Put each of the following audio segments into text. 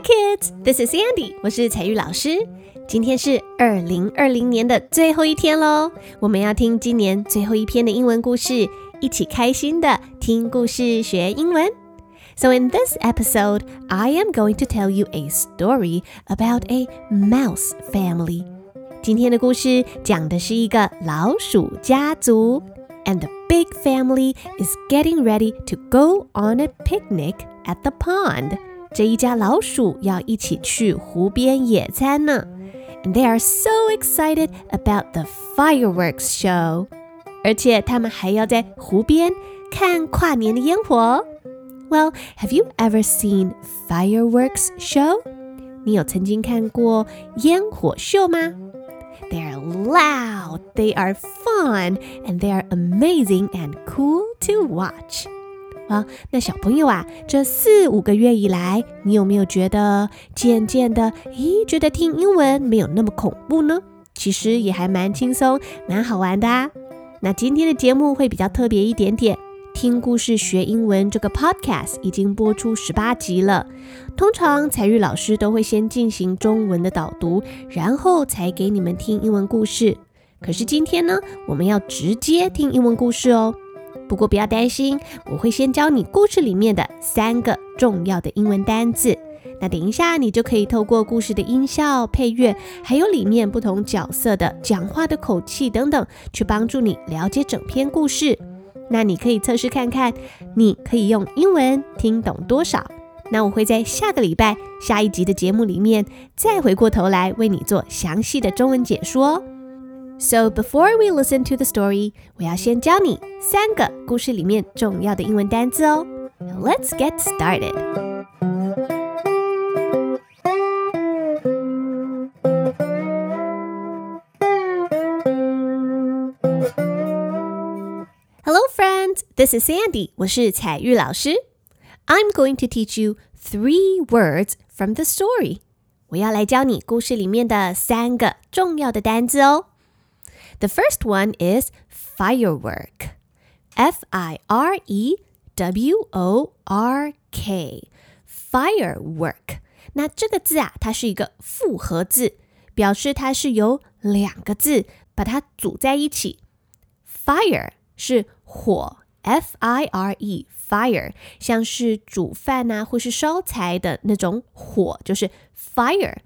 kids, this is Sandy，我是采聿老师。今天是二零二零年的最后一天喽，我们要听今年最后一篇的英文故事，一起开心的听故事学英文。So in this episode, I am going to tell you a story about a mouse family. 今天的故事讲的是一个老鼠家族，and the big family is getting ready to go on a picnic at the pond. 这一家老鼠要一起去湖边野餐呢。And they are so excited about the fireworks show. 而且他们还要在湖边看跨年的烟火。Well, have you ever seen fireworks show? 你有曾经看过烟火秀吗？They are loud, they are fun, and they are amazing and cool to watch. 啊，那小朋友啊，这四五个月以来，你有没有觉得渐渐的，咦，觉得听英文没有那么恐怖呢？其实也还蛮轻松，蛮好玩的啊。那今天的节目会比较特别一点点，听故事学英文这个 podcast 已经播出十八集了。通常彩玉老师都会先进行中文的导读，然后才给你们听英文故事。可是今天呢，我们要直接听英文故事哦。不过不要担心，我会先教你故事里面的三个重要的英文单字。那等一下你就可以透过故事的音效、配乐，还有里面不同角色的讲话的口气等等，去帮助你了解整篇故事。那你可以测试看看，你可以用英文听懂多少。那我会在下个礼拜下一集的节目里面，再回过头来为你做详细的中文解说。So before we listen to the story, story，我要先教你三个故事里面重要的英文单词哦。Let's get started. Hello, friends. This is Sandy. 我是采聿老师。I'm going to teach you three words from the story. 我要来教你故事里面的三个重要的单词哦。the first one is firework. F I R E W O R K. Firework. 那这个字啊，它是一个复合字，表示它是由两个字把它组在一起。Fire 是火，F I R E fire，像是煮饭啊或是烧柴的那种火，就是 fire。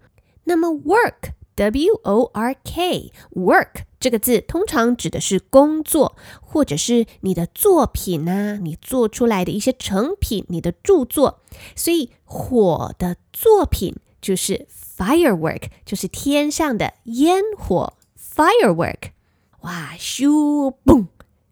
那么 work W O R K work 这个字通常指的是工作，或者是你的作品啊，你做出来的一些成品，你的著作。所以火的作品就是 firework，就是天上的烟火 firework。哇，咻嘣！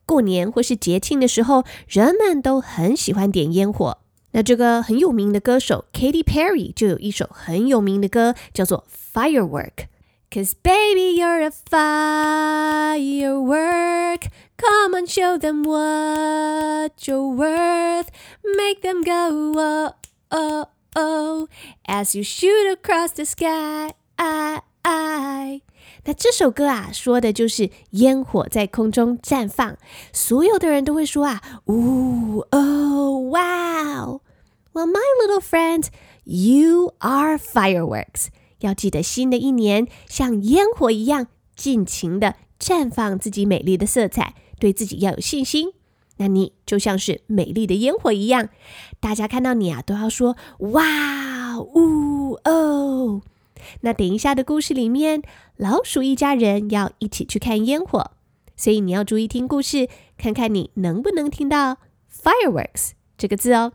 过年或是节庆的时候，人们都很喜欢点烟火。那这个很有名的歌手 Katy Perry 就有一首很有名的歌，叫做 Firework。Cause baby, you're a firework. Come on, show them what you're worth. Make them go, oh, oh, oh, as you shoot across the sky. I, I. 那这首歌啊，说的就是烟火在空中绽放，所有的人都会说啊，呜哦，wow。Well, my little friend, you are fireworks. 要记得，新的一年像烟火一样尽情的绽放自己美丽的色彩，对自己要有信心。那你就像是美丽的烟火一样，大家看到你啊，都要说哇呜哦。那等一下的故事里面，老鼠一家人要一起去看烟火，所以你要注意听故事，看看你能不能听到 fireworks 这个字哦。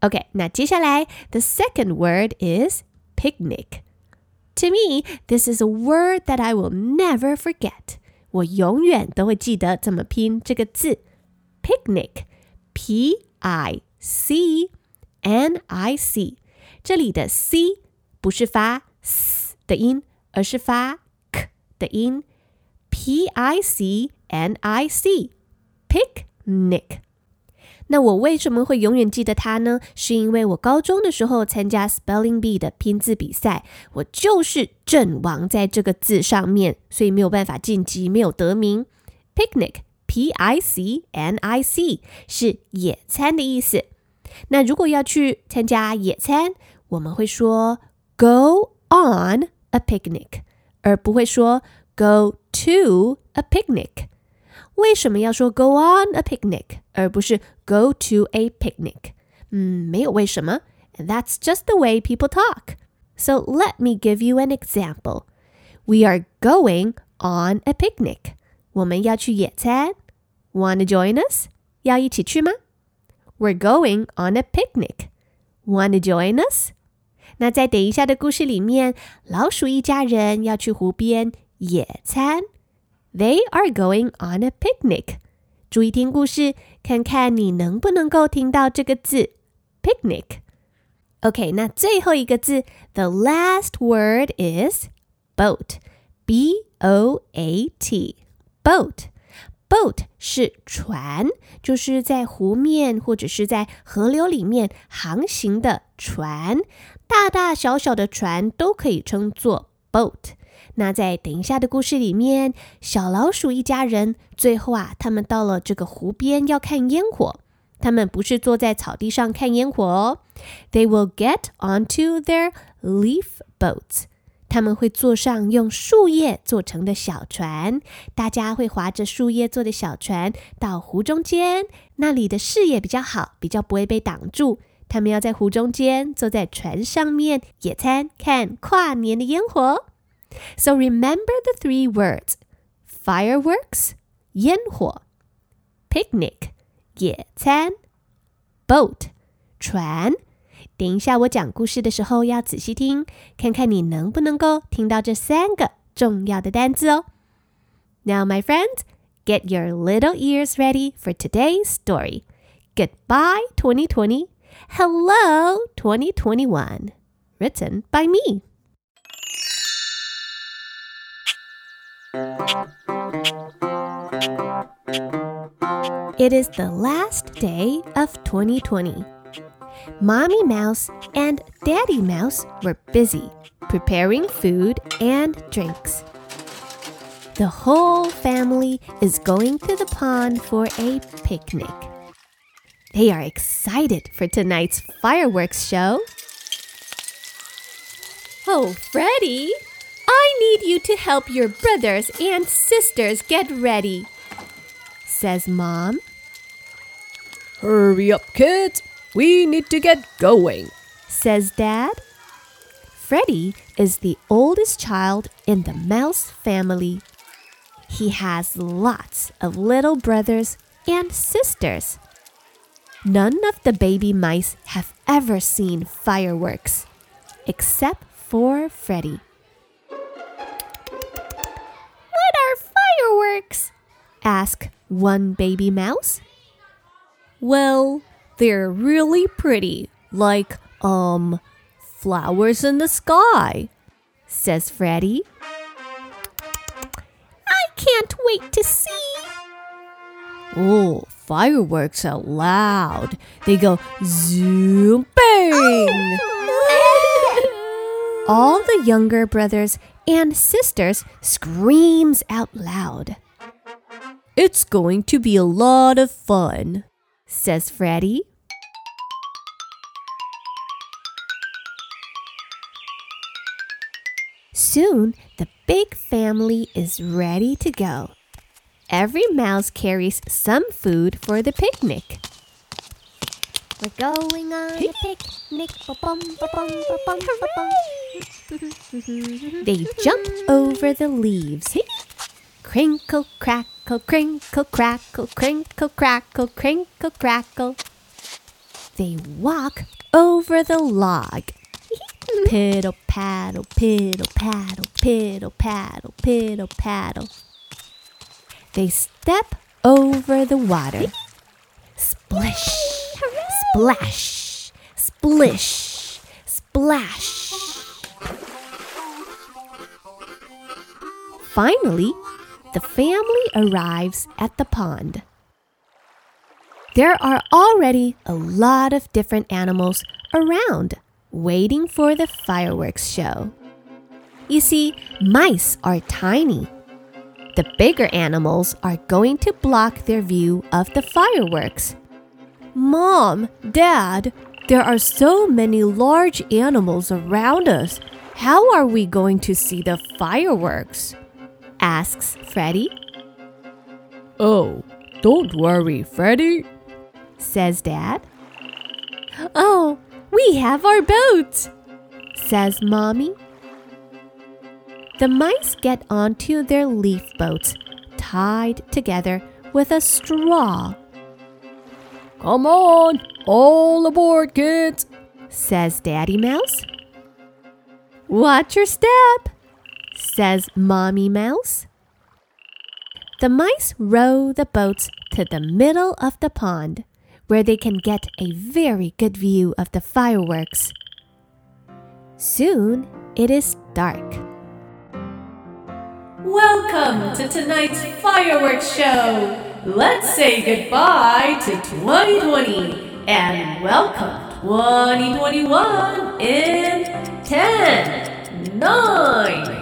OK，那接下来 the second word is picnic。To me, this is a word that I will never forget. 我永远都会记得怎么拼这个字，picnic，p i c n i c。这里的 c 不是发 s 的音，而是发 k 的音，p i 那我为什么会永远记得它呢？是因为我高中的时候参加 Spelling Bee 的拼字比赛，我就是阵亡在这个字上面，所以没有办法晋级，没有得名。Picnic，P I C N I C 是野餐的意思。那如果要去参加野餐，我们会说 go on a picnic，而不会说 go to a picnic。为什么要说 go on a picnic，而不是 go to a picnic？嗯，没有为什么。That's just the way people talk. So let me give you an example. We are going on a picnic. 我们要去野餐。Wanna join us? 要一起去吗？We're going on a picnic. Wanna join us? 那在等一下的故事里面，老鼠一家人要去湖边野餐。 They are going on a picnic. 注意听故事，看看你能不能够听到这个字 picnic。OK，那最后一个字，the last word is boat. B O A T. Boat. Boat 是船，就是在湖面或者是在河流里面航行的船，大大小小的船都可以称作 boat。 那在等一下的故事里面，小老鼠一家人最后啊，他们到了这个湖边要看烟火。他们不是坐在草地上看烟火哦，They will get onto their leaf boats。他们会坐上用树叶做成的小船，大家会划着树叶做的小船到湖中间，那里的视野比较好，比较不会被挡住。他们要在湖中间坐在船上面野餐，看跨年的烟火。So remember the three words: fireworks 烟火，picnic 野餐，boat 船。等一下我讲故事的时候要仔细听，看看你能不能够听到这三个重要的单字哦。Now, my friends, get your little ears ready for today's story. Goodbye, 2020. Hello, 2021. Written by me. It is the last day of 2020. Mommy Mouse and Daddy Mouse were busy preparing food and drinks. The whole family is going to the pond for a picnic. They are excited for tonight's fireworks show. Oh, Freddie, I need you to help your brothers and sisters get ready, says Mom. Hurry up, kids. We need to get going, says Dad. Freddie is the oldest child in the mouse family. He has lots of little brothers and sisters. None of the baby mice have ever seen fireworks, except for Freddie. Asked one baby mouse. Well, they're really pretty, like, um, flowers in the sky, says Freddie. I can't wait to see. Oh, fireworks are loud. They go zoom bang. All the younger brothers and sisters screams out loud. It's going to be a lot of fun, says Freddie. Soon, the big family is ready to go. Every mouse carries some food for the picnic. We're going on a picnic. they jump over the leaves. Crinkle, crackle, crinkle, crackle, crinkle, crackle, crinkle, crackle. They walk over the log. Piddle paddle, piddle paddle, piddle paddle, piddle paddle. They step over the water. Splish, splash, splish, splash. Finally, the family arrives at the pond. There are already a lot of different animals around waiting for the fireworks show. You see, mice are tiny. The bigger animals are going to block their view of the fireworks. Mom, Dad, There are so many large animals around us. How are we going to see the fireworks? Asks Freddie. Oh, don't worry, Freddie, says Dad. Oh, we have our boat, says Mommy. The mice get onto their leaf boats, tied together with a straw. Come on, all aboard, kids, says Daddy Mouse. Watch your step, says Mommy Mouse. The mice row the boats to the middle of the pond, where they can get a very good view of the fireworks. Soon it is dark. Welcome to tonight's fireworks show. Let's say goodbye to 2020 and welcome 2021 in 10, 9,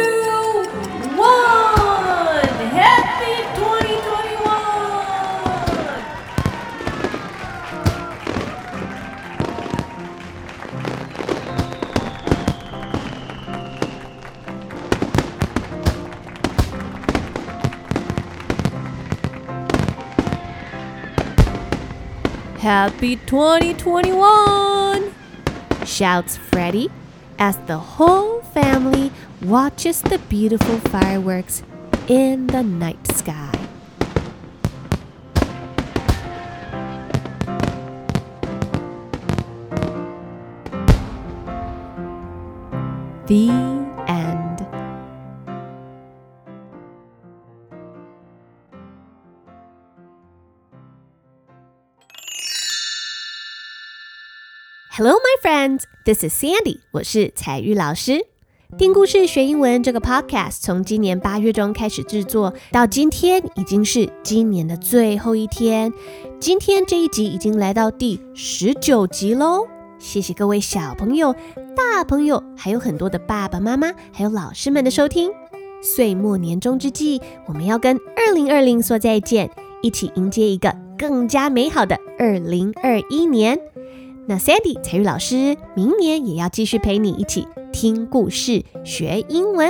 Happy 2021! shouts Freddie as the whole family watches the beautiful fireworks in the night sky. The Hello, my friends. This is Sandy. 我是彩玉老师。听故事学英文这个 podcast 从今年八月中开始制作，到今天已经是今年的最后一天。今天这一集已经来到第十九集喽。谢谢各位小朋友、大朋友，还有很多的爸爸妈妈，还有老师们的收听。岁末年终之际，我们要跟二零二零说再见，一起迎接一个更加美好的二零二一年。那 Sandy 彩玉老师明年也要继续陪你一起听故事学英文。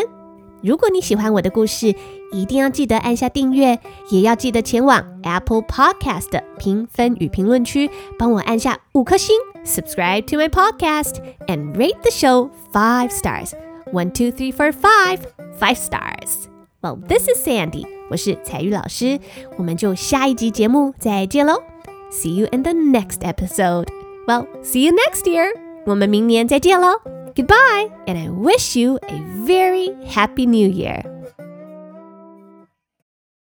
如果你喜欢我的故事，一定要记得按下订阅，也要记得前往 Apple Podcast 的评分与评论区，帮我按下五颗星，subscribe to my podcast and rate the show five stars. One, two, three, four, five, five stars. Well, this is Sandy，我是彩玉老师，我们就下一集节目再见喽。See you in the next episode. Well, see you next year. 我们明年再见喽。Goodbye, and I wish you a very happy new year.